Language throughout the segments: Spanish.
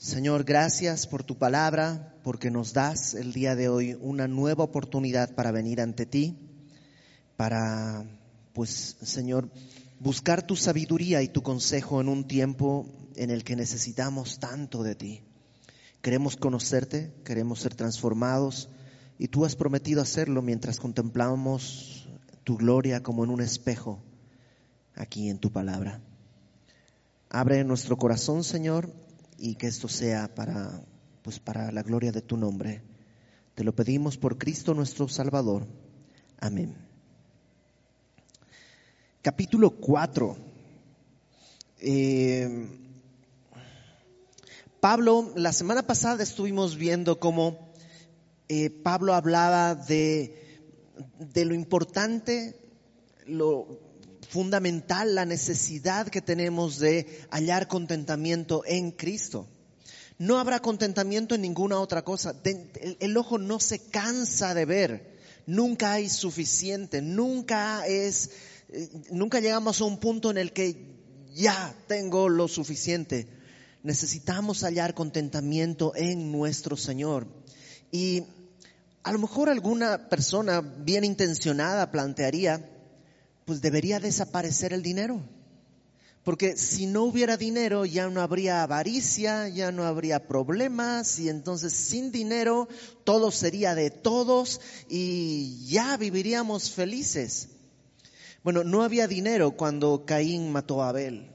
Señor, gracias por tu palabra, porque nos das el día de hoy una nueva oportunidad para venir ante ti, para, pues, Señor, buscar tu sabiduría y tu consejo en un tiempo en el que necesitamos tanto de ti. Queremos conocerte, queremos ser transformados y tú has prometido hacerlo mientras contemplamos tu gloria como en un espejo aquí en tu palabra. Abre nuestro corazón, Señor, y que esto sea para pues para la gloria de tu nombre. Te lo pedimos por Cristo nuestro Salvador. Amén. Capítulo 4. Eh, Pablo, la semana pasada estuvimos viendo cómo eh, Pablo hablaba de, de lo importante, lo fundamental, la necesidad que tenemos de hallar contentamiento en Cristo. No habrá contentamiento en ninguna otra cosa. El, ojo no se cansa de ver. Nunca hay suficiente. Nunca es, eh, nunca llegamos a un punto en el que ya tengo lo suficiente. Necesitamos hallar contentamiento en nuestro Señor. Y a lo mejor alguna persona bien intencionada plantearía, pues debería desaparecer el dinero. Porque si no hubiera dinero ya no habría avaricia, ya no habría problemas y entonces sin dinero todo sería de todos y ya viviríamos felices. Bueno, no había dinero cuando Caín mató a Abel.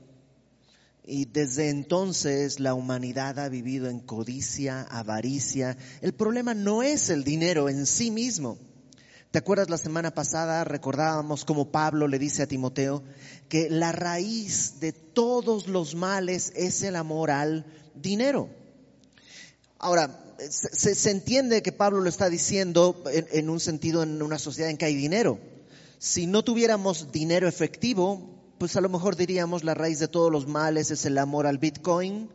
Y desde entonces la humanidad ha vivido en codicia, avaricia. El problema no es el dinero en sí mismo. ¿Te acuerdas la semana pasada? Recordábamos como Pablo le dice a Timoteo que la raíz de todos los males es el amor al dinero. Ahora, se, entiende que Pablo lo está diciendo en, un sentido en una sociedad en que hay dinero. Si no tuviéramos dinero efectivo, pues a lo mejor diríamos la raíz de todos los males es el amor al Bitcoin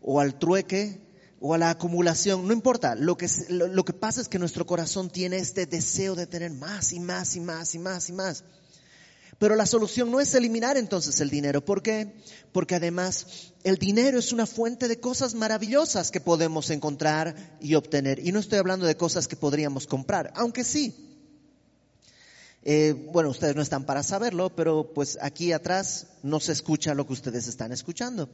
o al trueque o a la acumulación, no importa, lo que, lo, que pasa es que nuestro corazón tiene este deseo de tener más y más y más y más y más. Pero la solución no es eliminar entonces el dinero. ¿Por qué? Porque además el dinero es una fuente de cosas maravillosas que podemos encontrar y obtener. Y no estoy hablando de cosas que podríamos comprar, aunque sí. Eh, bueno, ustedes no están para saberlo, pero pues aquí atrás no se escucha lo que ustedes están escuchando.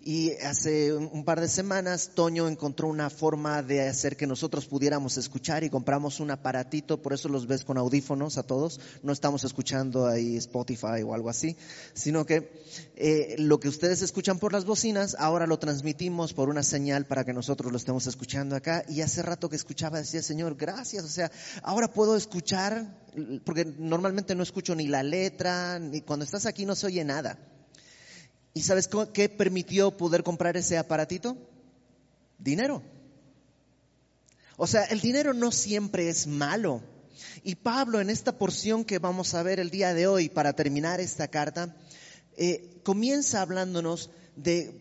Y hace un par de semanas Toño encontró una forma de hacer que nosotros pudiéramos escuchar y compramos un aparatito, por eso los ves con audífonos a todos. No estamos escuchando ahí Spotify o algo así, sino que eh, lo que ustedes escuchan por las bocinas, ahora lo transmitimos por una señal para que nosotros lo estemos escuchando acá. Y hace rato que escuchaba decía, Señor, gracias. O sea, ahora puedo escuchar, porque normalmente no escucho ni la letra, ni cuando estás aquí no se oye nada. ¿Y sabes qué permitió poder comprar ese aparatito? Dinero. O sea, el dinero no siempre es malo. Y Pablo en esta porción que vamos a ver el día de hoy para terminar esta carta, eh, comienza hablándonos de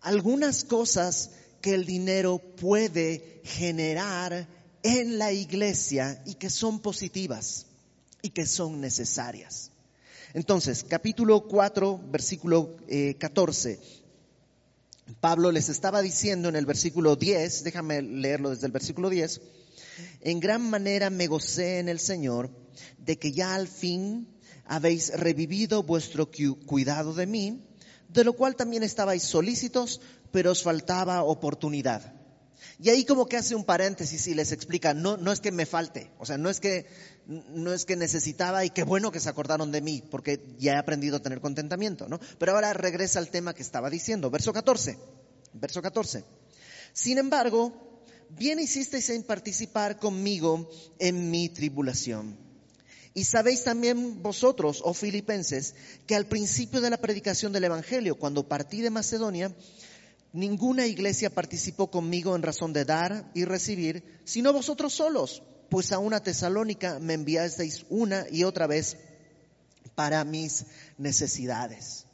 algunas cosas que el dinero puede generar en la iglesia y que son positivas y que son necesarias. Entonces, capítulo 4, versículo 14. Eh, Pablo les estaba diciendo en el versículo 10, déjame leerlo desde el versículo 10, en gran manera me gocé en el Señor de que ya al fin habéis revivido vuestro cuidado de mí, de lo cual también estabais solícitos, pero os faltaba oportunidad. Y ahí como que hace un paréntesis y les explica, no, no es que me falte, o sea, no es que, no es que necesitaba y qué bueno que se acordaron de mí, porque ya he aprendido a tener contentamiento, ¿no? Pero ahora regresa al tema que estaba diciendo, verso 14, verso 14. Sin embargo, bien hicisteis en participar conmigo en mi tribulación. Y sabéis también vosotros, oh filipenses, que al principio de la predicación del Evangelio, cuando partí de Macedonia, Ninguna iglesia participó conmigo en razón de dar y recibir, sino vosotros solos, pues a una tesalónica me enviasteis una y otra vez para mis necesidades.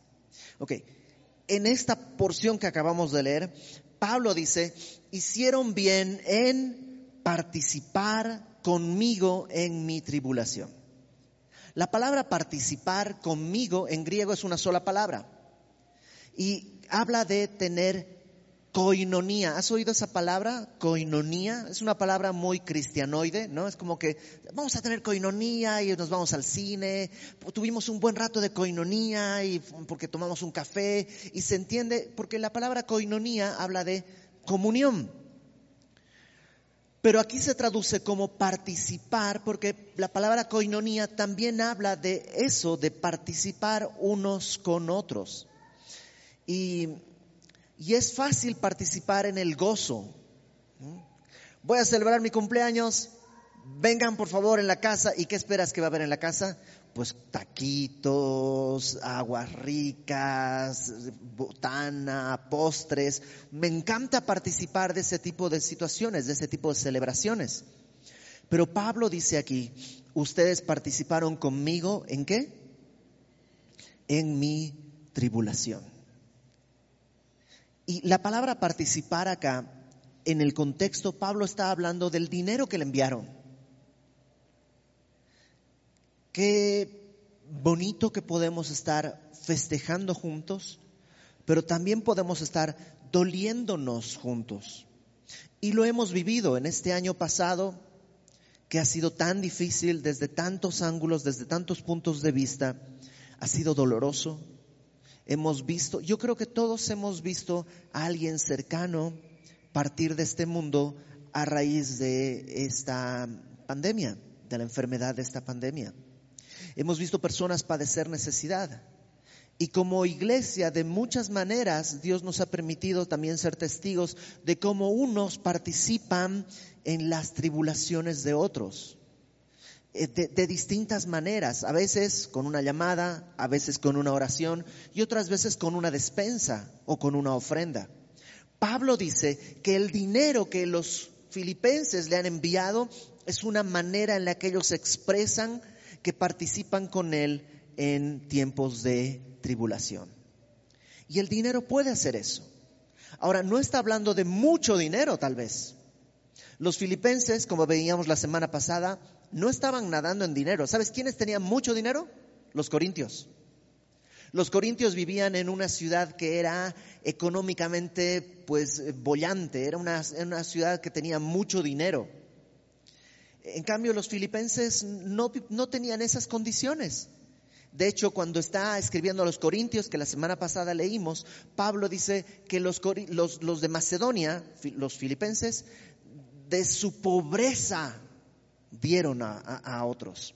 Ok, en esta porción que acabamos de leer, Pablo dice, hicieron bien en participar conmigo en mi tribulación. La palabra participar conmigo en griego es una sola palabra. Y habla de tener Coinonía, ¿has oído esa palabra? Coinonía, es una palabra muy cristianoide, ¿no? Es como que vamos a tener coinonía y nos vamos al cine, tuvimos un buen rato de coinonía y porque tomamos un café y se entiende, porque la palabra coinonía habla de comunión. Pero aquí se traduce como participar, porque la palabra coinonía también habla de eso, de participar unos con otros. Y y es fácil participar en el gozo. Voy a celebrar mi cumpleaños, vengan por favor en la casa. ¿Y qué esperas que va a haber en la casa? Pues taquitos, aguas ricas, botana, postres. Me encanta participar de ese tipo de situaciones, de ese tipo de celebraciones. Pero Pablo dice aquí, ustedes participaron conmigo en qué? En mi tribulación. Y la palabra participar acá, en el contexto, Pablo está hablando del dinero que le enviaron. Qué bonito que podemos estar festejando juntos, pero también podemos estar doliéndonos juntos. Y lo hemos vivido en este año pasado, que ha sido tan difícil desde tantos ángulos, desde tantos puntos de vista. Ha sido doloroso, hemos visto, yo creo que todos hemos visto a alguien cercano partir de este mundo a raíz de esta pandemia, de la enfermedad de esta pandemia. Hemos visto personas padecer necesidad. Y como iglesia, de muchas maneras, Dios nos ha permitido también ser testigos de cómo unos participan en las tribulaciones de otros. Eh, de, distintas maneras, a veces con una llamada, a veces con una oración y otras veces con una despensa o con una ofrenda. Pablo dice que el dinero que los filipenses le han enviado es una manera en la que ellos expresan que participan con él en tiempos de tribulación. Y el dinero puede hacer eso. Ahora, no está hablando de mucho dinero tal vez. Los filipenses, como veíamos la semana pasada, no estaban nadando en dinero. ¿Sabes quiénes tenían mucho dinero? Los corintios. Los corintios vivían en una ciudad que era económicamente pues bollante, era una, una ciudad que tenía mucho dinero. En cambio, los filipenses no, no tenían esas condiciones. De hecho, cuando está escribiendo a los Corintios, que la semana pasada leímos, Pablo dice que los, los, los, de Macedonia, los filipenses, de su pobreza dieron a, otros.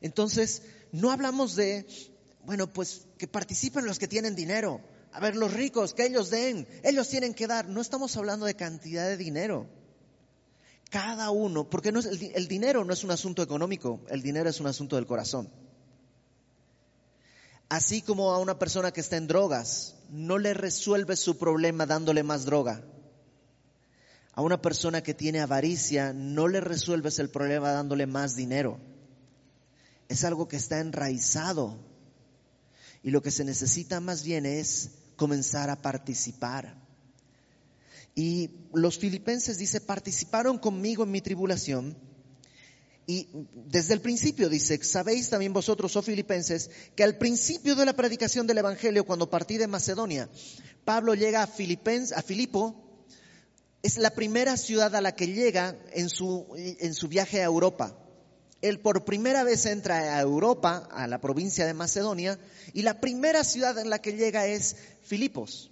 Entonces, no hablamos de, bueno, pues que participen los que tienen dinero. A ver, los ricos, que ellos den, ellos tienen que dar. No estamos hablando de cantidad de dinero. Cada uno, porque no es, el, el dinero no es un asunto económico, el dinero es un asunto del corazón. Así como a una persona que está en drogas, no le resuelve su problema dándole más droga. A una persona que tiene avaricia no le resuelves el problema dándole más dinero. Es algo que está enraizado. Y lo que se necesita más bien es comenzar a participar. Y los filipenses dice, participaron conmigo en mi tribulación. Y desde el principio dice, sabéis también vosotros, oh filipenses, que al principio de la predicación del Evangelio, cuando partí de Macedonia, Pablo llega a, Filipens, a Filipo, es la primera ciudad a la que llega en su, en su viaje a Europa. Él por primera vez entra a Europa, a la provincia de Macedonia, y la primera ciudad en la que llega es Filipos.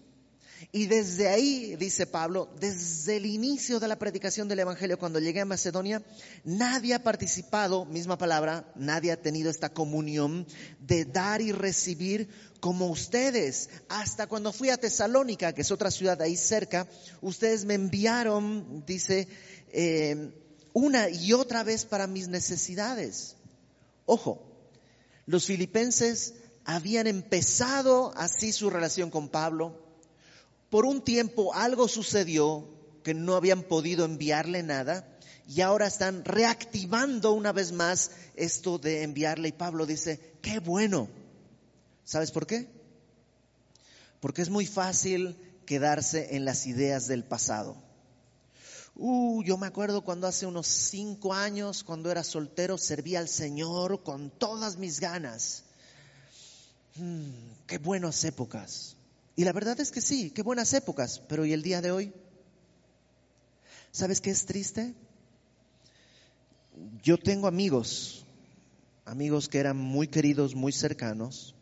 Y desde ahí, dice Pablo, desde el inicio de la predicación del Evangelio, cuando llegué a Macedonia, nadie ha participado, misma palabra, nadie ha tenido esta comunión de dar y recibir como ustedes. Hasta cuando fui a Tesalónica, que es otra ciudad ahí cerca, ustedes me enviaron, dice, eh, una y otra vez para mis necesidades. Ojo, los filipenses habían empezado así su relación con Pablo por un tiempo algo sucedió que no habían podido enviarle nada y ahora están reactivando una vez más esto de enviarle. Y Pablo dice, qué bueno. ¿Sabes por qué? Porque es muy fácil quedarse en las ideas del pasado. Uh, yo me acuerdo cuando hace unos cinco años, cuando era soltero, servía al Señor con todas mis ganas. Mm, qué buenas épocas Y la verdad es que sí, qué buenas épocas, pero ¿y el día de hoy? ¿Sabes qué es triste? Yo tengo amigos, amigos que eran muy queridos, muy cercanos,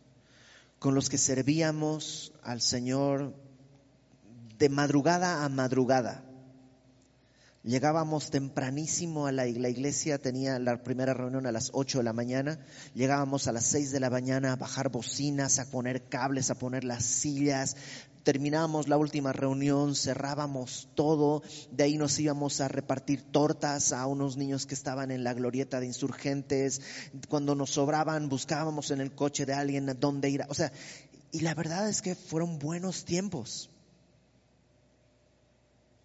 con los que servíamos al Señor de madrugada a madrugada. Llegábamos tempranísimo a la, iglesia, tenía la primera reunión a las 8 de la mañana, llegábamos a las 6 de la mañana a bajar bocinas, a poner cables, a poner las sillas, terminábamos la última reunión, cerrábamos todo, de ahí nos íbamos a repartir tortas a unos niños que estaban en la glorieta de insurgentes, cuando nos sobraban buscábamos en el coche de alguien a dónde ir, o sea, y la verdad es que fueron buenos tiempos.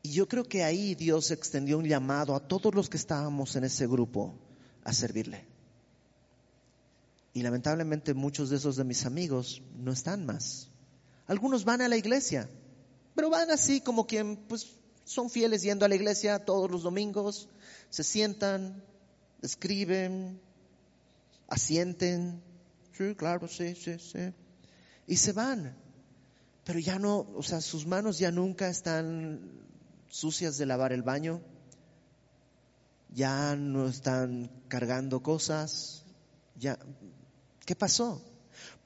Y yo creo que ahí Dios extendió un llamado a todos los que estábamos en ese grupo a servirle. Y lamentablemente muchos de esos de mis amigos no están más. Algunos van a la iglesia, pero van así como quien pues son fieles yendo a la iglesia todos los domingos, se sientan, escriben, asienten, sí, claro, sí, sí, sí, y se van. Pero ya no, o sea, sus manos ya nunca están sucias de lavar el baño, ya no están cargando cosas, ya, ¿qué pasó?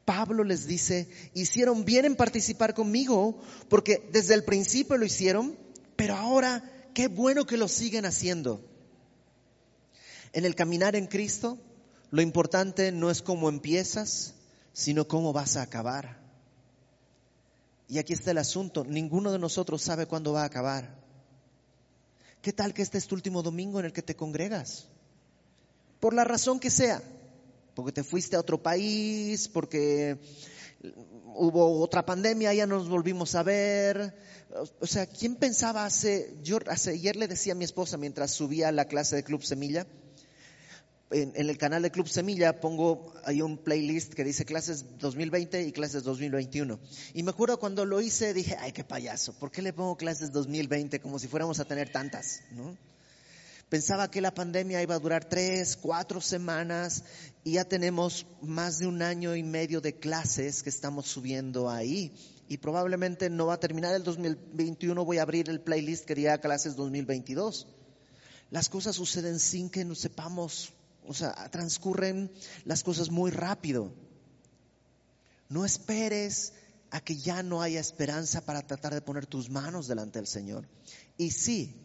Pablo les dice, hicieron bien en participar conmigo, porque desde el principio lo hicieron, pero ahora qué bueno que lo siguen haciendo. En el caminar en Cristo, lo importante no es cómo empiezas, sino cómo vas a acabar. Y aquí está el asunto, ninguno de nosotros sabe cuándo va a acabar. ¿Qué tal que este es tu último domingo en el que te congregas? Por la razón que sea, porque te fuiste a otro país, porque hubo otra pandemia, ya nos volvimos a ver. O sea, ¿quién pensaba hace, yo hace, ayer le decía a mi esposa mientras subía a la clase de Club Semilla, en, el canal de Club Semilla pongo ahí un playlist que dice clases 2020 y clases 2021. Y me acuerdo cuando lo hice dije, ay, qué payaso, ¿por qué le pongo clases 2020 como si fuéramos a tener tantas? Pensaba que la pandemia iba a durar tres, cuatro semanas y ya tenemos más de un año y medio de clases que estamos subiendo ahí. Y probablemente no va a terminar el 2021, voy a abrir el playlist que diga clases 2022. Las cosas suceden sin que nos sepamos o sea, transcurren las cosas muy rápido. No esperes a que ya no haya esperanza para tratar de poner tus manos delante del Señor. Y sí,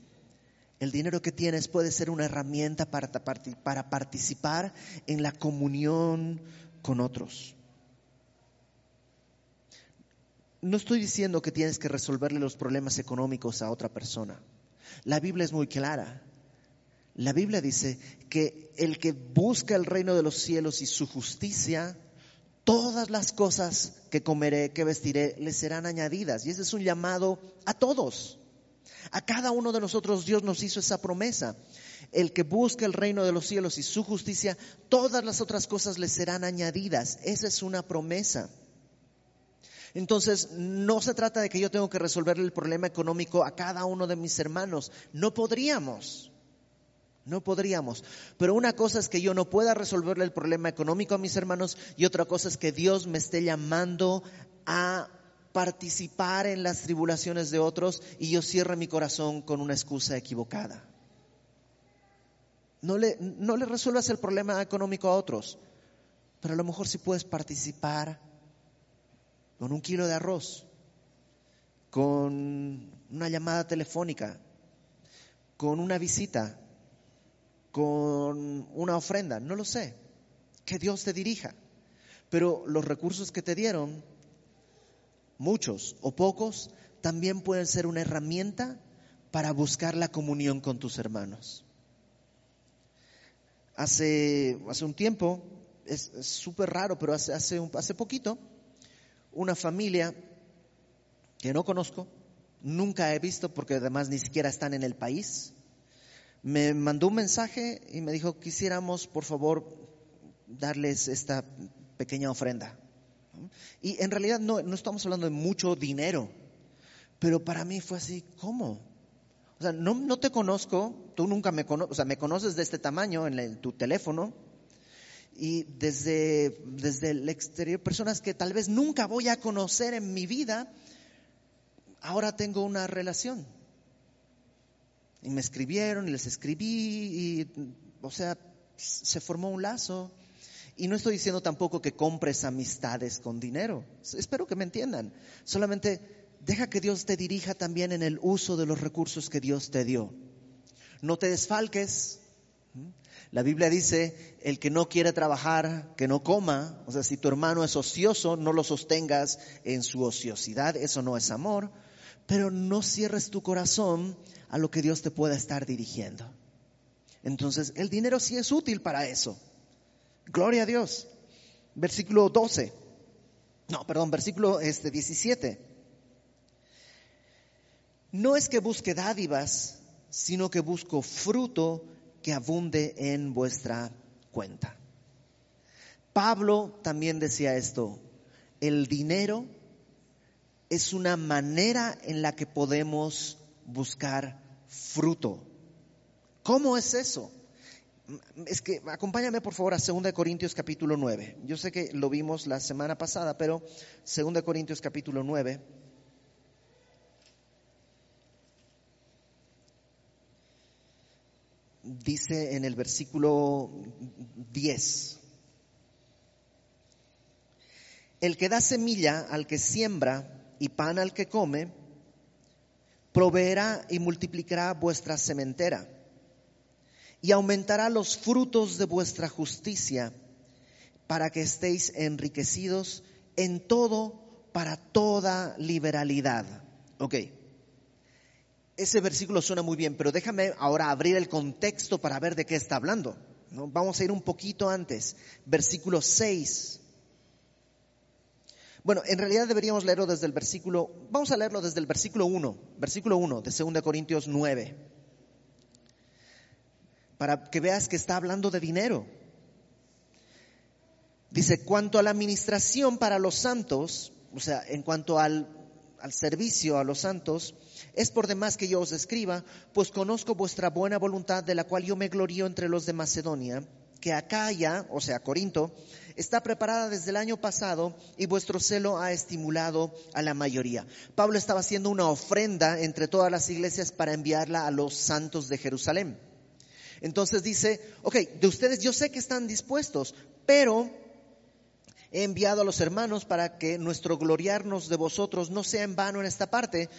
el dinero que tienes puede ser una herramienta para, para participar en la comunión con otros. No estoy diciendo que tienes que resolverle los problemas económicos a otra persona. La Biblia es muy clara. La Biblia dice que el que busca el reino de los cielos y su justicia, todas las cosas que comeré, que vestiré, le serán añadidas. Y ese es un llamado a todos. A cada uno de nosotros Dios nos hizo esa promesa. El que busca el reino de los cielos y su justicia, todas las otras cosas le serán añadidas. Esa es una promesa. Entonces, no se trata de que yo tengo que resolverle el problema económico a cada uno de mis hermanos. No podríamos. No podríamos. Pero una cosa es que yo no pueda resolverle el problema económico a mis hermanos y otra cosa es que Dios me esté llamando a participar en las tribulaciones de otros y yo cierre mi corazón con una excusa equivocada. No le, no le resuelvas el problema económico a otros, pero a lo mejor sí puedes participar con un kilo de arroz, con una llamada telefónica, con una visita, con una ofrenda, no lo sé. Que Dios te dirija. Pero los recursos que te dieron, muchos o pocos, también pueden ser una herramienta para buscar la comunión con tus hermanos. Hace, hace un tiempo, es súper raro, pero hace, hace, hace poquito, una familia que no conozco, nunca he visto porque además ni siquiera están en el país, me mandó un mensaje y me dijo, quisiéramos, por favor, darles esta pequeña ofrenda. Y en realidad no, no estamos hablando de mucho dinero, pero para mí fue así, ¿cómo? O sea, no, no te conozco, tú nunca me conoces, o sea, me conoces de este tamaño en, tu teléfono y desde, desde el exterior, personas que tal vez nunca voy a conocer en mi vida, ahora tengo una relación. Y me escribieron y les escribí y, o sea, se formó un lazo. Y no estoy diciendo tampoco que compres amistades con dinero. Espero que me entiendan. Solamente deja que Dios te dirija también en el uso de los recursos que Dios te dio. No te desfalques. La Biblia dice, el que no quiere trabajar, que no coma. O sea, si tu hermano es ocioso, no lo sostengas en su ociosidad. Eso no es amor. Pero no cierres tu corazón a lo que Dios te pueda estar dirigiendo. Entonces, el dinero sí es útil para eso. Gloria a Dios. Versículo 12. No, perdón, versículo este, 17. No es que busque dádivas, sino que busco fruto que abunde en vuestra cuenta. Pablo también decía esto, el dinero es una manera en la que podemos buscar fruto. ¿Cómo es eso? Es que acompáñame por favor a 2 Corintios capítulo 9. Yo sé que lo vimos la semana pasada, pero 2 Corintios capítulo 9. Dice en el versículo 10. El que da semilla al que siembra y pan al que come, proveerá y multiplicará vuestra sementera y aumentará los frutos de vuestra justicia para que estéis enriquecidos en todo para toda liberalidad. Ok. Ese versículo suena muy bien, pero déjame ahora abrir el contexto para ver de qué está hablando. Vamos a ir un poquito antes. Versículo 6. Bueno, en realidad deberíamos leerlo desde el versículo, vamos a leerlo desde el versículo 1, versículo 1 de 2 Corintios 9, para que veas que está hablando de dinero. Dice, cuanto a la administración para los santos, o sea, en cuanto al, al servicio a los santos, es por demás que yo os escriba, pues conozco vuestra buena voluntad de la cual yo me glorío entre los de Macedonia que Acaya, o sea, Corinto, está preparada desde el año pasado y vuestro celo ha estimulado a la mayoría. Pablo estaba haciendo una ofrenda entre todas las iglesias para enviarla a los santos de Jerusalén. Entonces dice, ok, de ustedes yo sé que están dispuestos, pero he enviado a los hermanos para que nuestro gloriarnos de vosotros no sea en vano en esta parte,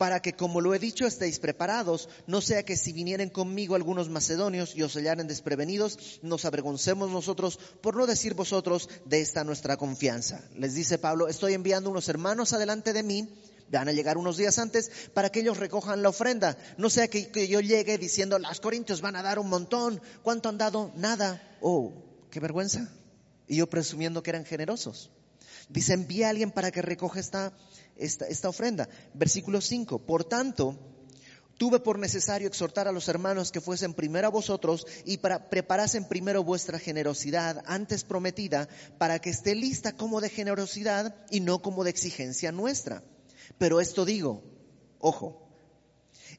para que, como lo he dicho, estéis preparados, no sea que si vinieren conmigo algunos macedonios y os hallaren desprevenidos, nos avergoncemos nosotros, por no decir vosotros, de esta nuestra confianza. Les dice Pablo, estoy enviando unos hermanos adelante de mí, van a llegar unos días antes para que ellos recojan la ofrenda. No sea que, yo llegue diciendo, los corintios van a dar un montón, ¿cuánto han dado? Nada. Oh, qué vergüenza. Y yo presumiendo que eran generosos. Dice, envía a alguien para que recoja esta esta, ofrenda. Versículo 5. Por tanto, tuve por necesario exhortar a los hermanos que fuesen primero a vosotros y para preparasen primero vuestra generosidad antes prometida para que esté lista como de generosidad y no como de exigencia nuestra. Pero esto digo, ojo,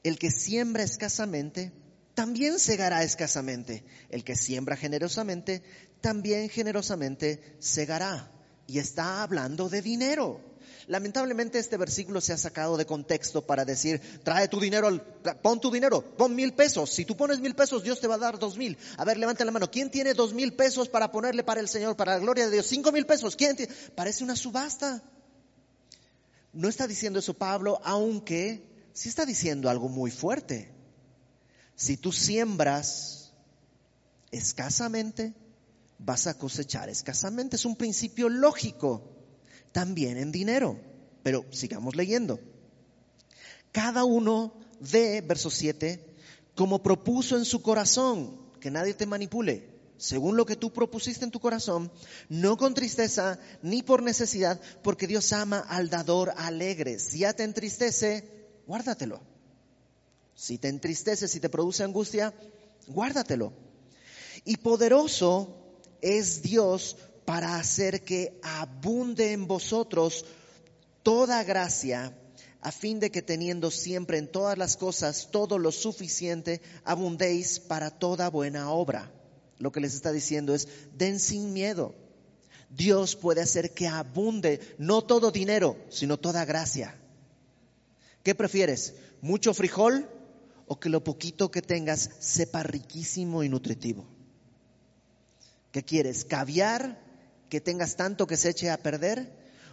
el que siembra escasamente, también segará escasamente. El que siembra generosamente, también generosamente segará. Y está hablando de dinero. Lamentablemente este versículo se ha sacado de contexto para decir, trae tu dinero, pon tu dinero, pon mil pesos. Si tú pones mil pesos, Dios te va a dar dos mil. A ver, levanta la mano. ¿Quién tiene dos mil pesos para ponerle para el Señor, para la gloria de Dios? Cinco mil pesos. ¿Quién tiene? Parece una subasta. No está diciendo eso Pablo, aunque sí está diciendo algo muy fuerte. Si tú siembras escasamente, vas a cosechar escasamente. Es un principio lógico también en dinero. Pero sigamos leyendo. Cada uno de, verso 7, como propuso en su corazón, que nadie te manipule, según lo que tú propusiste en tu corazón, no con tristeza ni por necesidad, porque Dios ama al dador alegre. Si ya te entristece, guárdatelo. Si te entristece, si te produce angustia, guárdatelo. Y poderoso es Dios para hacer que abunde en vosotros toda gracia, a fin de que teniendo siempre en todas las cosas todo lo suficiente, abundéis para toda buena obra. Lo que les está diciendo es, den sin miedo. Dios puede hacer que abunde no todo dinero, sino toda gracia. ¿Qué prefieres? ¿Mucho frijol o que lo poquito que tengas sepa riquísimo y nutritivo? ¿Qué quieres? ¿Caviar que tengas tanto que se eche a perder?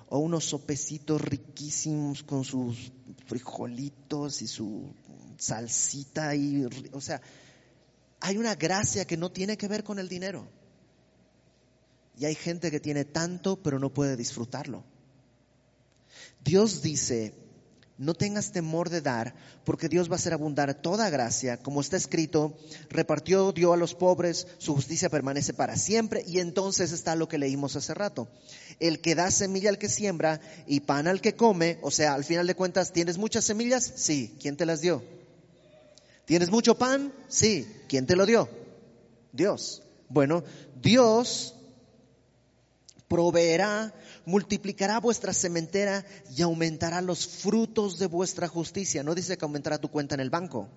¿O unos sopecitos riquísimos con sus frijolitos y su salsita? Y, o sea, hay una gracia que no tiene que ver con el dinero. Y hay gente que tiene tanto pero no puede disfrutarlo. Dios dice, no tengas temor de dar, porque Dios va a hacer abundar toda gracia, como está escrito, repartió, dio a los pobres, su justicia permanece para siempre, y entonces está lo que leímos hace rato. El que da semilla al que siembra y pan al que come, o sea, al final de cuentas, ¿tienes muchas semillas? Sí, ¿quién te las dio? ¿Tienes mucho pan? Sí, ¿quién te lo dio? Dios. Bueno, Dios proveerá, multiplicará vuestra sementera y aumentará los frutos de vuestra justicia. No dice que aumentará tu cuenta en el banco,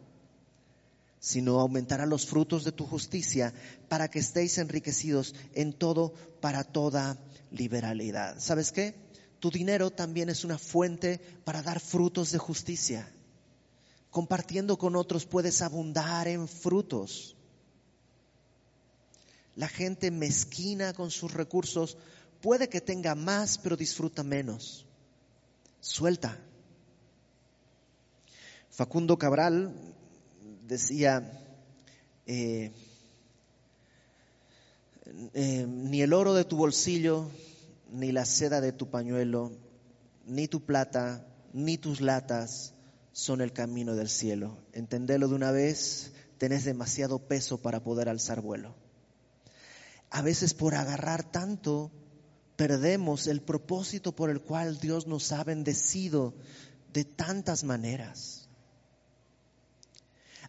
sino aumentará los frutos de tu justicia para que estéis enriquecidos en todo para toda liberalidad. ¿Sabes qué? Tu dinero también es una fuente para dar frutos de justicia. Compartiendo con otros puedes abundar en frutos. La gente mezquina con sus recursos Puede que tenga más, pero disfruta menos. Suelta. Facundo Cabral decía, eh, eh, ni el oro de tu bolsillo, ni la seda de tu pañuelo, ni tu plata, ni tus latas son el camino del cielo. Entendelo de una vez, tenés demasiado peso para poder alzar vuelo. A veces por agarrar tanto perdemos el propósito por el cual Dios nos ha bendecido de tantas maneras.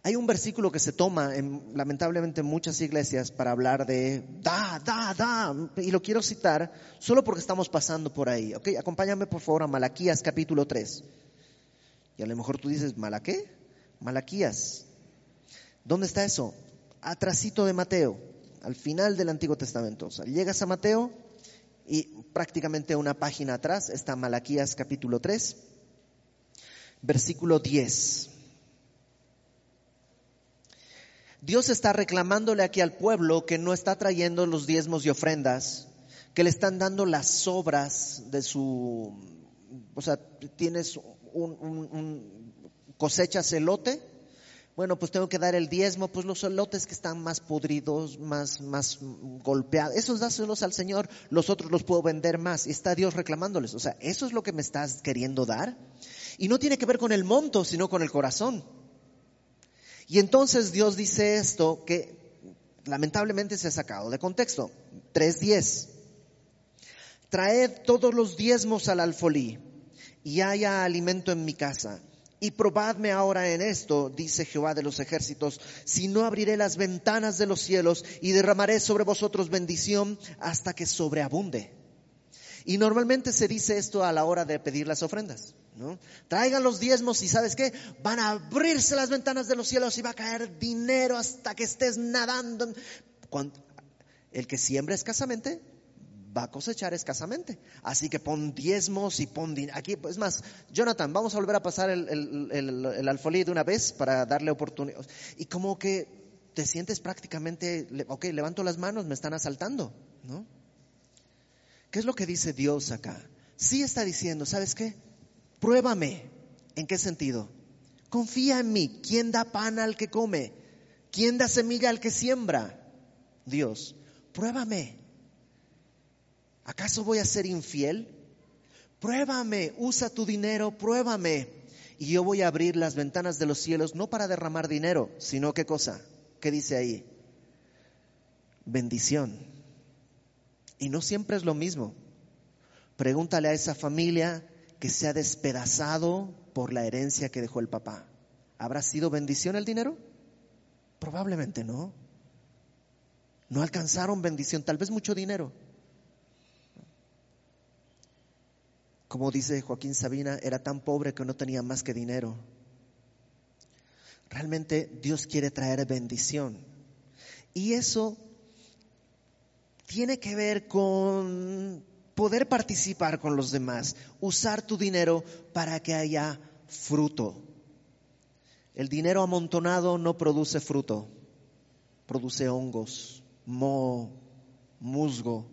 Hay un versículo que se toma en, lamentablemente en muchas iglesias para hablar de da, da, da, y lo quiero citar solo porque estamos pasando por ahí. ¿ok? Acompáñame por favor a Malaquías capítulo 3. Y a lo mejor tú dices, ¿Mala qué? Malaquías. ¿Dónde está eso? Atrasito de Mateo, al final del Antiguo Testamento. O sea, llegas a Mateo y prácticamente una página atrás está Malaquías capítulo 3, versículo 10. Dios está reclamándole aquí al pueblo que no está trayendo los diezmos y ofrendas, que le están dando las sobras de su, o sea, tienes un, un, elote, bueno, pues tengo que dar el diezmo, pues los lotes que están más podridos, más, más golpeados, esos dáselos al Señor, los otros los puedo vender más. Y está Dios reclamándoles. O sea, eso es lo que me estás queriendo dar. Y no tiene que ver con el monto, sino con el corazón. Y entonces Dios dice esto que lamentablemente se ha sacado de contexto. 3.10. Traed todos los diezmos al alfolí y haya alimento en mi casa y probadme ahora en esto, dice Jehová de los ejércitos, si no abriré las ventanas de los cielos y derramaré sobre vosotros bendición hasta que sobreabunde. Y normalmente se dice esto a la hora de pedir las ofrendas. ¿no? Traigan los diezmos y sabes qué, van a abrirse las ventanas de los cielos y va a caer dinero hasta que estés nadando. Cuando, el que siembra escasamente va a cosechar escasamente. Así que pon diezmos y pon Aquí, es más, Jonathan, vamos a volver a pasar el, el, alfolí de una vez para darle oportunidad. Y como que te sientes prácticamente, ok, levanto las manos, me están asaltando, ¿no? ¿Qué es lo que dice Dios acá? Sí está diciendo, ¿sabes qué? Pruébame. ¿En qué sentido? Confía en mí. ¿Quién da pan al que come? ¿Quién da semilla al que siembra? Dios. Pruébame. ¿Acaso voy a ser infiel? Pruébame, usa tu dinero, pruébame. Y yo voy a abrir las ventanas de los cielos, no para derramar dinero, sino qué cosa, ¿qué dice ahí? Bendición. Y no siempre es lo mismo. Pregúntale a esa familia que se ha despedazado por la herencia que dejó el papá. ¿Habrá sido bendición el dinero? Probablemente no. No alcanzaron bendición, tal vez mucho dinero, Como dice Joaquín Sabina, era tan pobre que no tenía más que dinero. Realmente Dios quiere traer bendición. Y eso tiene que ver con poder participar con los demás, usar tu dinero para que haya fruto. El dinero amontonado no produce fruto, produce hongos, moho, musgo.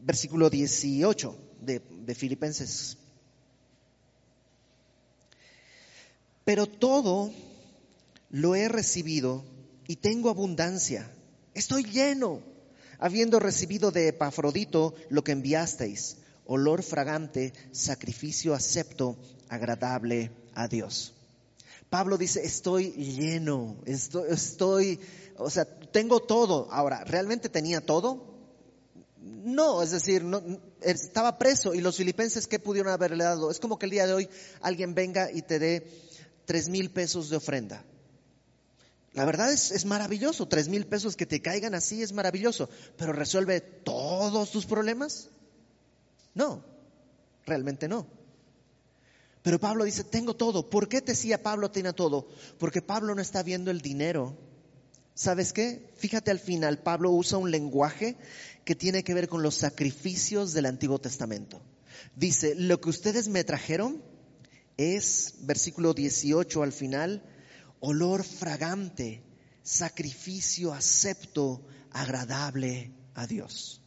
Versículo 18 de, Filipenses. Pero todo lo he recibido y tengo abundancia. Estoy lleno, habiendo recibido de Epafrodito lo que enviasteis, olor fragante, sacrificio acepto, agradable a Dios. Pablo dice, estoy lleno, estoy, estoy, o sea, tengo todo. Ahora, ¿realmente tenía todo? No, es decir, no, estaba preso y los filipenses, ¿qué pudieron haberle dado? Es como que el día de hoy alguien venga y te dé tres mil pesos de ofrenda. La verdad es, es maravilloso, tres mil pesos que te caigan así es maravilloso, pero ¿resuelve todos tus problemas? No, realmente no. Pero Pablo dice, tengo todo. ¿Por qué te decía Pablo tiene todo? Porque Pablo no está viendo el dinero. ¿Sabes qué? Fíjate al final, Pablo usa un lenguaje que tiene que ver con los sacrificios del Antiguo Testamento. Dice, lo que ustedes me trajeron es, versículo 18 al final, olor fragante, sacrificio acepto, agradable a Dios.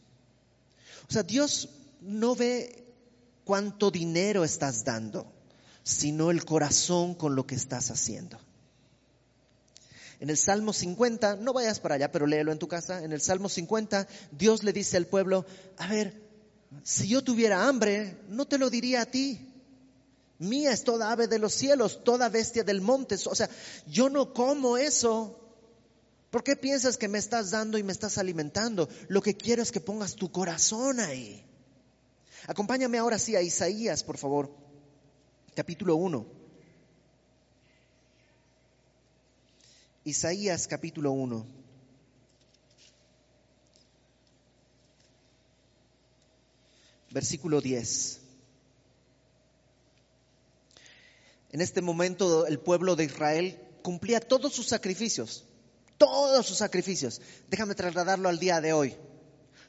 O sea, Dios no ve cuánto dinero estás dando, sino el corazón con lo que estás haciendo. En el Salmo 50, no vayas para allá, pero léelo en tu casa, en el Salmo 50, Dios le dice al pueblo, a ver, si yo tuviera hambre, no te lo diría a ti, Mía es toda ave de los cielos, toda bestia del monte. O sea, yo no como eso. ¿Por qué piensas que me estás dando y me estás alimentando? Lo que quiero es que pongas tu corazón ahí. Acompáñame ahora sí a Isaías, por favor. Capítulo 1. Isaías capítulo 1. Versículo 10. En este momento el pueblo de Israel cumplía todos sus sacrificios, todos sus sacrificios. Déjame trasladarlo al día de hoy.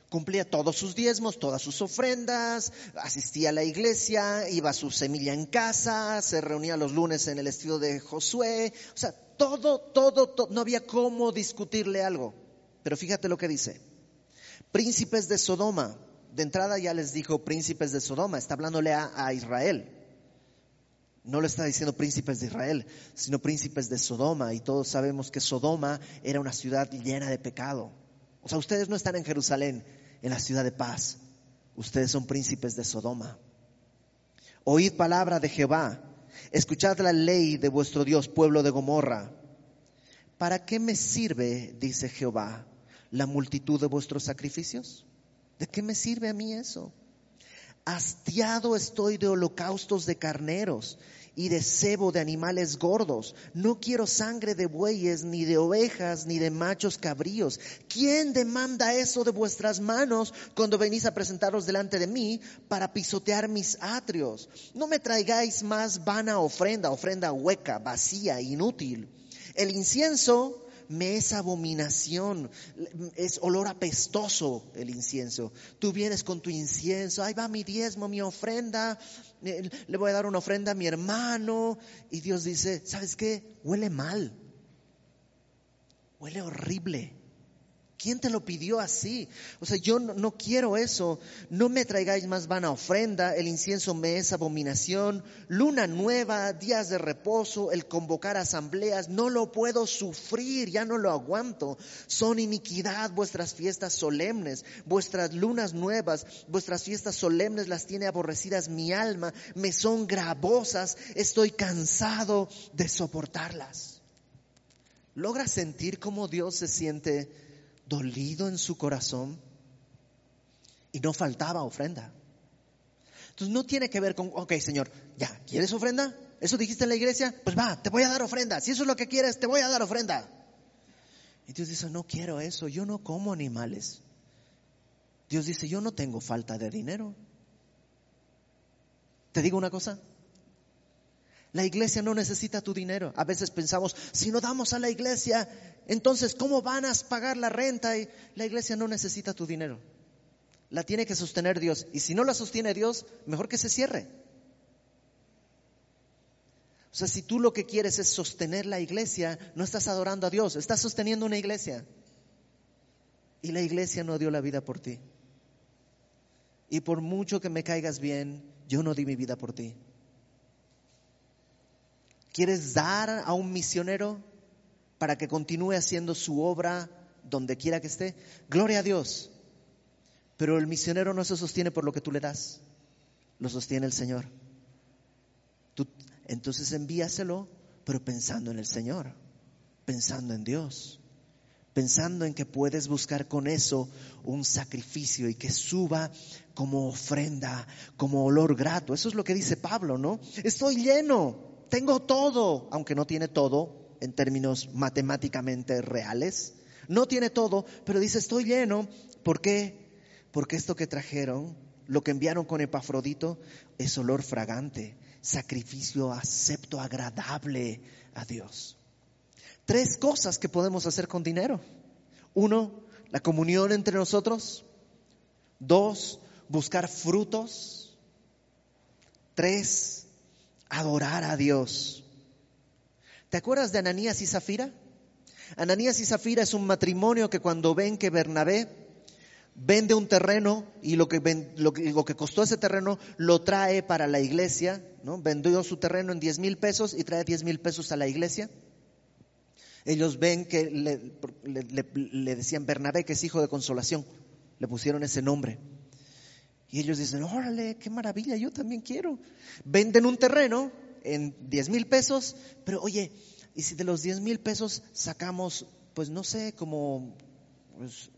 Cumplía todos sus diezmos, todas sus ofrendas, asistía a la iglesia, iba a su semilla en casa, se reunía los lunes en el estilo de Josué. O sea, todo, todo, todo, no había cómo discutirle algo. Pero fíjate lo que dice. Príncipes de Sodoma, de entrada ya les dijo príncipes de Sodoma, está hablándole a, a Israel. No lo está diciendo príncipes de Israel, sino príncipes de Sodoma. Y todos sabemos que Sodoma era una ciudad llena de pecado. O sea, ustedes no están en Jerusalén, en la ciudad de paz. Ustedes son príncipes de Sodoma. Oíd palabra de Jehová. Escuchad la ley de vuestro Dios, pueblo de Gomorra. ¿Para qué me sirve, dice Jehová, la multitud de vuestros sacrificios? ¿De qué me sirve a mí eso? Hastiado estoy de holocaustos de carneros y de cebo de animales gordos. No quiero sangre de bueyes, ni de ovejas, ni de machos cabríos. ¿Quién demanda eso de vuestras manos cuando venís a presentaros delante de mí para pisotear mis atrios? No me traigáis más vana ofrenda, ofrenda hueca, vacía, inútil. El incienso me es abominación, es olor apestoso el incienso. Tú vienes con tu incienso, ahí va mi diezmo, mi ofrenda, eh, le voy a dar una ofrenda a mi hermano. Y Dios dice, ¿sabes qué? Huele mal, huele horrible. ¿Quién te lo pidió así? O sea, yo no, quiero eso. No me traigáis más vana ofrenda. El incienso me es abominación. Luna nueva, días de reposo, el convocar asambleas. No lo puedo sufrir, ya no lo aguanto. Son iniquidad vuestras fiestas solemnes, vuestras lunas nuevas, vuestras fiestas solemnes las tiene aborrecidas mi alma. Me son gravosas. Estoy cansado de soportarlas. ¿Logra sentir cómo Dios se siente? Dolido en su corazón y no faltaba ofrenda. Entonces no tiene que ver con, ok Señor, ya, ¿quieres ofrenda? ¿Eso dijiste en la iglesia? Pues va, te voy a dar ofrenda. Si eso es lo que quieres, te voy a dar ofrenda. Y Dios dice, no quiero eso, yo no como animales. Dios dice, yo no tengo falta de dinero. ¿Te digo una cosa? La iglesia no necesita tu dinero. A veces pensamos, si no damos a la iglesia, entonces ¿cómo van a pagar la renta? Y la iglesia no necesita tu dinero. La tiene que sostener Dios. Y si no la sostiene Dios, mejor que se cierre. O sea, si tú lo que quieres es sostener la iglesia, no estás adorando a Dios, estás sosteniendo una iglesia. Y la iglesia no dio la vida por ti. Y por mucho que me caigas bien, yo no di mi vida por ti. ¿Quieres dar a un misionero para que continúe haciendo su obra donde quiera que esté? Gloria a Dios. Pero el misionero no se sostiene por lo que tú le das, lo sostiene el Señor. Tú, entonces envíaselo, pero pensando en el Señor, pensando en Dios, pensando en que puedes buscar con eso un sacrificio y que suba como ofrenda, como olor grato. Eso es lo que dice Pablo, ¿no? Estoy lleno, tengo todo, aunque no tiene todo en términos matemáticamente reales. No tiene todo, pero dice, estoy lleno. ¿Por qué? Porque esto que trajeron, lo que enviaron con Epafrodito, es olor fragante, sacrificio acepto, agradable a Dios. Tres cosas que podemos hacer con dinero. Uno, la comunión entre nosotros. Dos, buscar frutos. Tres, adorar a Dios. ¿Te acuerdas de Ananías y Zafira? Ananías y Zafira es un matrimonio que cuando ven que Bernabé vende un terreno y lo que, lo, que costó ese terreno lo trae para la iglesia, ¿no? Vendió su terreno en 10 mil pesos y trae 10 mil pesos a la iglesia. Ellos ven que le, le, decían Bernabé, que es hijo de consolación, le pusieron ese nombre. Y ellos dicen, órale, qué maravilla, yo también quiero. Venden un terreno en 10 mil pesos, pero oye, ¿y si de los 10 mil pesos sacamos, pues no sé, como pues,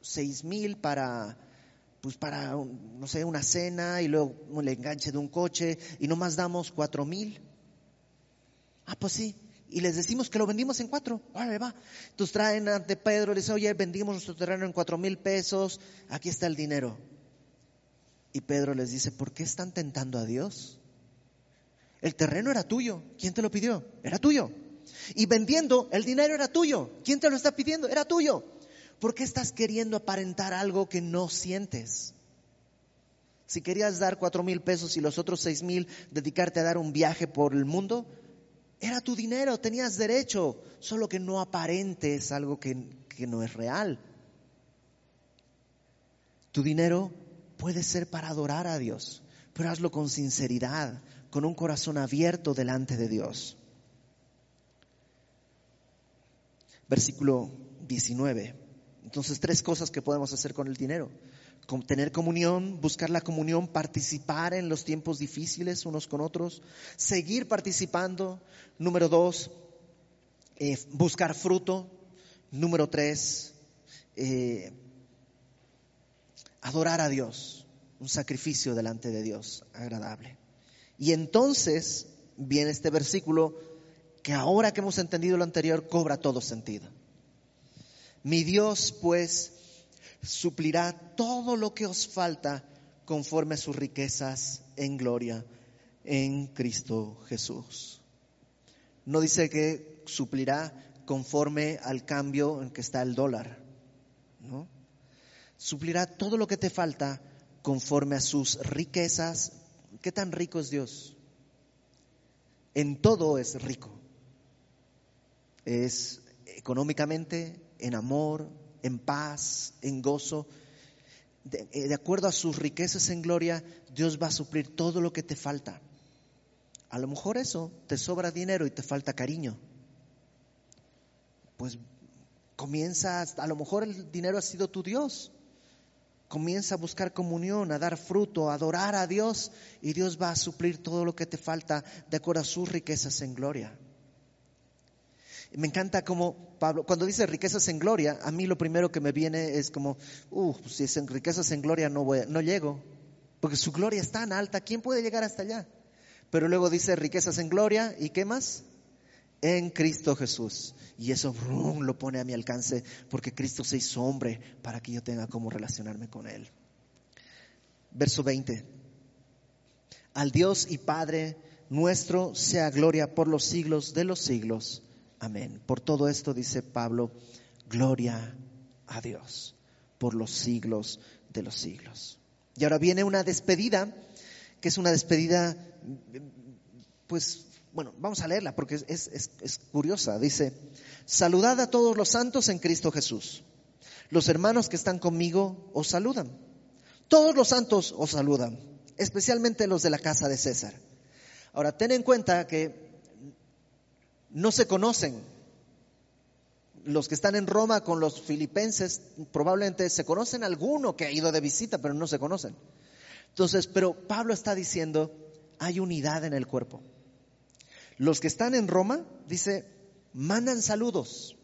seis mil para, pues para, no sé, una cena y luego el enganche de un coche y nomás damos cuatro mil. Ah, pues sí. Y les decimos que lo vendimos en cuatro. Órale, va. Entonces traen ante Pedro y le dicen, oye, vendimos nuestro terreno en cuatro mil pesos, aquí está el dinero. Y Pedro les dice, ¿por qué están tentando a Dios? El terreno era tuyo. ¿Quién te lo pidió? Era tuyo. Y vendiendo, el dinero era tuyo. ¿Quién te lo está pidiendo? Era tuyo. ¿Por qué estás queriendo aparentar algo que no sientes? Si querías dar cuatro mil pesos y los otros seis mil dedicarte a dar un viaje por el mundo, era tu dinero, tenías derecho, solo que no aparentes algo que, que no es real. Tu dinero puede ser para adorar a Dios, pero hazlo con sinceridad, con un corazón abierto delante de Dios. Versículo 19. Entonces, tres cosas que podemos hacer con el dinero. Tener comunión, buscar la comunión, participar en los tiempos difíciles unos con otros, seguir participando. Número dos, eh, buscar fruto. Número tres, eh, adorar a Dios, un sacrificio delante de Dios agradable. Y entonces viene este versículo que ahora que hemos entendido lo anterior cobra todo sentido. Mi Dios, pues, suplirá todo lo que os falta conforme a sus riquezas en gloria en Cristo Jesús. No dice que suplirá conforme al cambio en que está el dólar, ¿no? Suplirá todo lo que te falta conforme a sus riquezas. ¿Qué tan rico es Dios? En todo es rico. Es económicamente, en amor, en paz, en gozo. Eh, de, acuerdo a sus riquezas en gloria, Dios va a suplir todo lo que te falta. A lo mejor eso, te sobra dinero y te falta cariño. Pues comienza, a lo mejor el dinero ha sido tu Dios. Comienza a buscar comunión, a dar fruto, a adorar a Dios y Dios va a suplir todo lo que te falta de acuerdo a sus riquezas en gloria. Me encanta como Pablo, cuando dice riquezas en gloria, a mí lo primero que me viene es como, uh, si es en riquezas en gloria no, voy, no llego, porque su gloria es tan alta, ¿quién puede llegar hasta allá? Pero luego dice riquezas en gloria y qué más? En Cristo Jesús. Y eso lo pone a mi alcance porque Cristo se hizo hombre para que yo tenga cómo relacionarme con Él. Verso 20. Al Dios y Padre nuestro sea gloria por los siglos de los siglos. Amén. Por todo esto dice Pablo, gloria a Dios por los siglos de los siglos. Y ahora viene una despedida, que es una despedida, pues bueno, vamos a leerla porque es, curiosa. Dice, saludad a todos los santos en Cristo Jesús. Los hermanos que están conmigo os saludan. Todos los santos os saludan, especialmente los de la casa de César. Ahora, ten en cuenta que no se conocen. Los que están en Roma con los filipenses probablemente se conocen alguno que ha ido de visita, pero no se conocen. Entonces, pero Pablo está diciendo, hay unidad en el cuerpo. Los que están en Roma, dice, mandan saludos.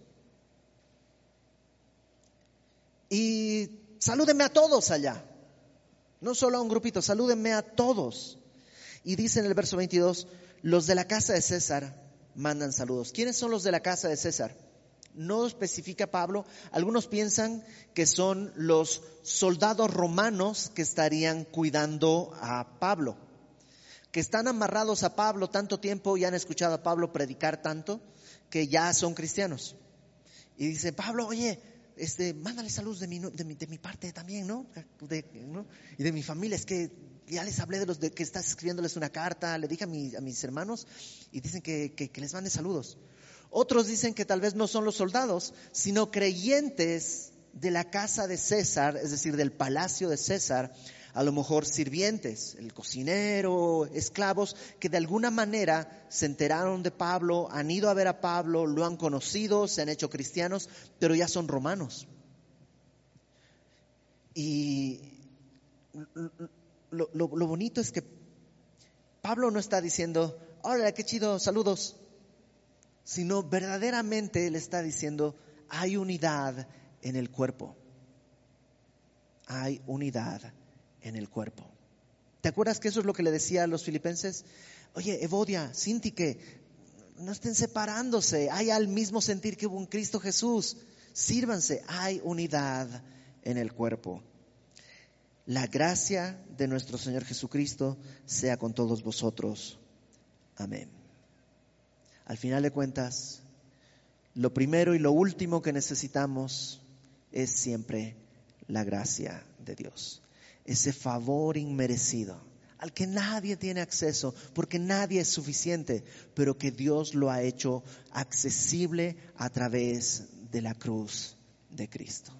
Y salúdenme a todos allá. No solo a un grupito, salúdenme a todos. Y dice en el verso 22, los de la casa de César mandan saludos. ¿Quiénes son los de la casa de César? No especifica Pablo. Algunos piensan que son los soldados romanos que estarían cuidando a Pablo, que están amarrados a Pablo tanto tiempo y han escuchado a Pablo predicar tanto que ya son cristianos. Y dice, Pablo, oye, este, mándale saludos de mi, de mi, de mi parte también, ¿no? Y de mi familia, es que ya les hablé de los de que estás escribiéndoles una carta, le dije a, mis hermanos y dicen que, que, les mande saludos. Otros dicen que tal vez no son los soldados, sino creyentes de la casa de César, es decir, del palacio de César, a lo mejor sirvientes, el cocinero, esclavos, que de alguna manera se enteraron de Pablo, han ido a ver a Pablo, lo han conocido, se han hecho cristianos, pero ya son romanos. Y lo, bonito es que Pablo no está diciendo, hola, qué chido, saludos, sino verdaderamente le está diciendo, hay unidad en el cuerpo. Hay unidad en el cuerpo. ¿Te acuerdas que eso es lo que le decía a los filipenses? Oye, Evodia, Sintique, no estén separándose, hay al mismo sentir que hubo en Cristo Jesús. Sírvanse, hay unidad en el cuerpo. La gracia de nuestro Señor Jesucristo sea con todos vosotros. Amén. Al final de cuentas, lo primero y lo último que necesitamos es siempre la gracia de Dios ese favor inmerecido al que nadie tiene acceso, porque nadie es suficiente, pero que Dios lo ha hecho accesible a través de la cruz de Cristo.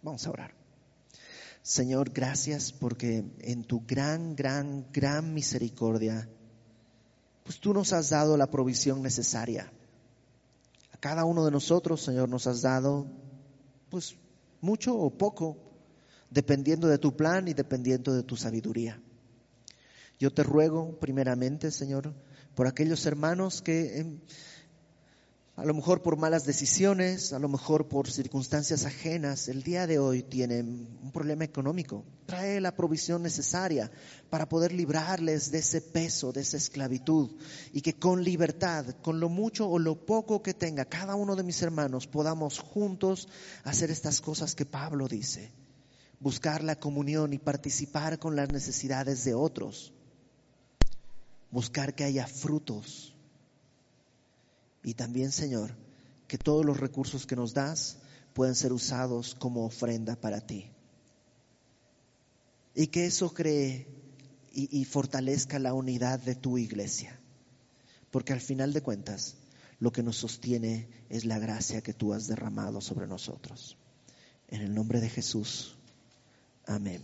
Vamos a orar. Señor, gracias porque en tu gran, gran, gran misericordia, pues tú nos has dado la provisión necesaria. A cada uno de nosotros, Señor, nos has dado, pues, mucho o poco, dependiendo de tu plan y dependiendo de tu sabiduría. Yo te ruego primeramente, Señor, por aquellos hermanos que em, a lo mejor por malas decisiones, a lo mejor por circunstancias ajenas, el día de hoy tienen un problema económico. Trae la provisión necesaria para poder librarles de ese peso, de esa esclavitud, y que con libertad, con lo mucho o lo poco que tenga cada uno de mis hermanos, podamos juntos hacer estas cosas que Pablo dice buscar la comunión y participar con las necesidades de otros, buscar que haya frutos. Y también, Señor, que todos los recursos que nos das puedan ser usados como ofrenda para ti. Y que eso cree y, fortalezca la unidad de tu iglesia. Porque al final de cuentas, lo que nos sostiene es la gracia que tú has derramado sobre nosotros. En el nombre de Jesús. Amén.